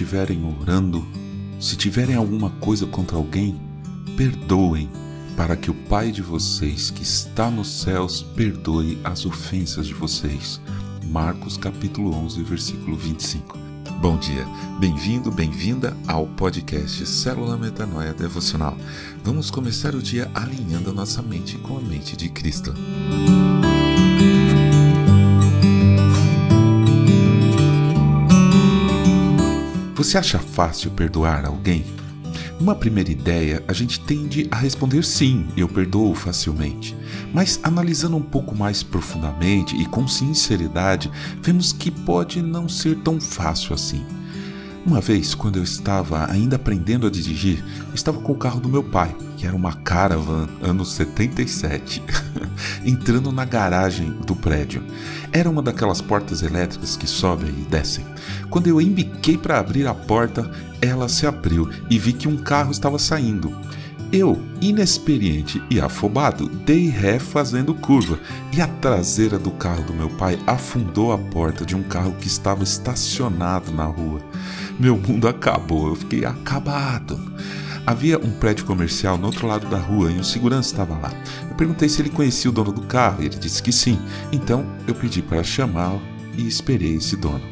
estiverem orando, se tiverem alguma coisa contra alguém, perdoem, para que o Pai de vocês que está nos céus perdoe as ofensas de vocês. Marcos capítulo 11, versículo 25. Bom dia, bem-vindo, bem-vinda ao podcast Célula Metanoia Devocional. Vamos começar o dia alinhando a nossa mente com a mente de Cristo. Você acha fácil perdoar alguém? Numa primeira ideia, a gente tende a responder sim, eu perdoo facilmente. Mas analisando um pouco mais profundamente e com sinceridade, vemos que pode não ser tão fácil assim. Uma vez, quando eu estava ainda aprendendo a dirigir, estava com o carro do meu pai, que era uma Caravan anos 77, entrando na garagem do prédio. Era uma daquelas portas elétricas que sobem e descem. Quando eu embiquei para abrir a porta, ela se abriu e vi que um carro estava saindo. Eu, inexperiente e afobado, dei ré fazendo curva e a traseira do carro do meu pai afundou a porta de um carro que estava estacionado na rua. Meu mundo acabou, eu fiquei acabado. Havia um prédio comercial no outro lado da rua e um segurança estava lá. Eu perguntei se ele conhecia o dono do carro e ele disse que sim. Então eu pedi para chamá-lo e esperei esse dono.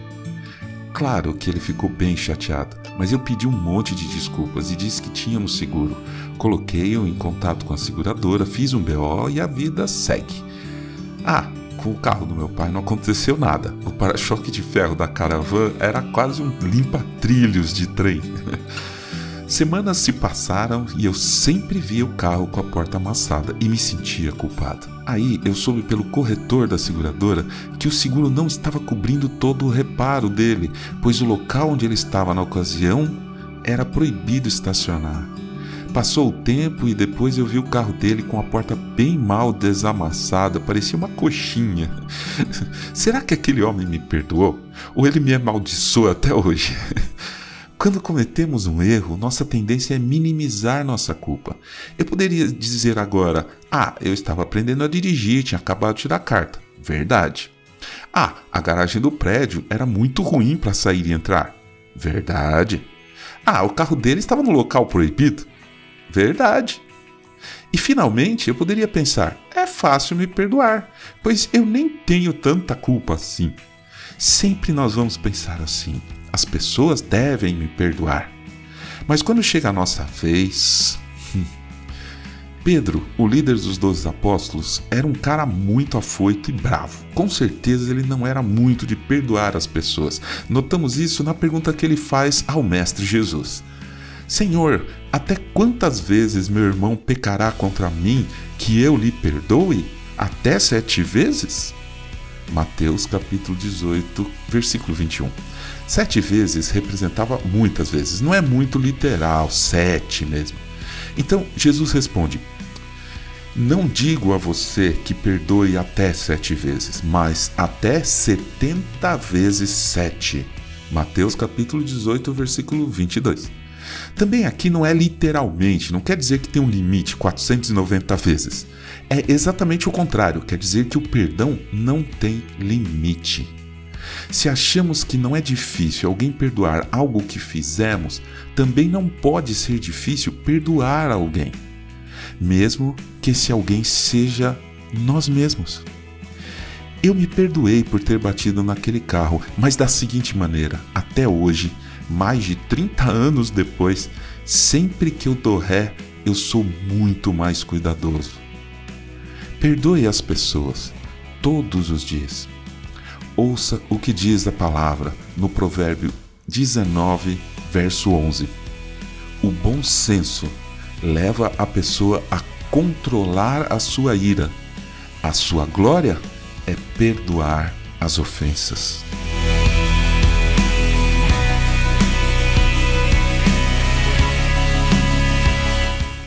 Claro que ele ficou bem chateado, mas eu pedi um monte de desculpas e disse que tínhamos seguro. Coloquei-o em contato com a seguradora, fiz um BO e a vida segue. Ah, com o carro do meu pai não aconteceu nada. O para-choque de ferro da caravan era quase um limpa-trilhos de trem. Semanas se passaram e eu sempre via o carro com a porta amassada e me sentia culpado. Aí eu soube pelo corretor da seguradora que o seguro não estava cobrindo todo o reparo dele, pois o local onde ele estava na ocasião era proibido estacionar. Passou o tempo e depois eu vi o carro dele com a porta bem mal desamassada, parecia uma coxinha. Será que aquele homem me perdoou? Ou ele me amaldiçoa até hoje? Quando cometemos um erro, nossa tendência é minimizar nossa culpa. Eu poderia dizer agora: Ah, eu estava aprendendo a dirigir, tinha acabado de tirar carta. Verdade. Ah, a garagem do prédio era muito ruim para sair e entrar. Verdade. Ah, o carro dele estava no local proibido. Verdade. E finalmente eu poderia pensar: é fácil me perdoar, pois eu nem tenho tanta culpa assim. Sempre nós vamos pensar assim. As pessoas devem me perdoar. Mas quando chega a nossa vez. Hum, Pedro, o líder dos doze apóstolos, era um cara muito afoito e bravo. Com certeza ele não era muito de perdoar as pessoas. Notamos isso na pergunta que ele faz ao Mestre Jesus: Senhor, até quantas vezes meu irmão pecará contra mim que eu lhe perdoe? Até sete vezes? Mateus capítulo 18, versículo 21. Sete vezes representava muitas vezes, não é muito literal, sete mesmo. Então Jesus responde: Não digo a você que perdoe até sete vezes, mas até setenta vezes sete. Mateus capítulo 18, versículo 22. Também aqui não é literalmente, não quer dizer que tem um limite 490 vezes. É exatamente o contrário, quer dizer que o perdão não tem limite. Se achamos que não é difícil alguém perdoar algo que fizemos, também não pode ser difícil perdoar alguém, mesmo que esse alguém seja nós mesmos. Eu me perdoei por ter batido naquele carro, mas da seguinte maneira: até hoje, mais de 30 anos depois, sempre que eu dou ré, eu sou muito mais cuidadoso. Perdoe as pessoas todos os dias ouça o que diz a palavra no Provérbio 19, verso 11. O bom senso leva a pessoa a controlar a sua ira. A sua glória é perdoar as ofensas.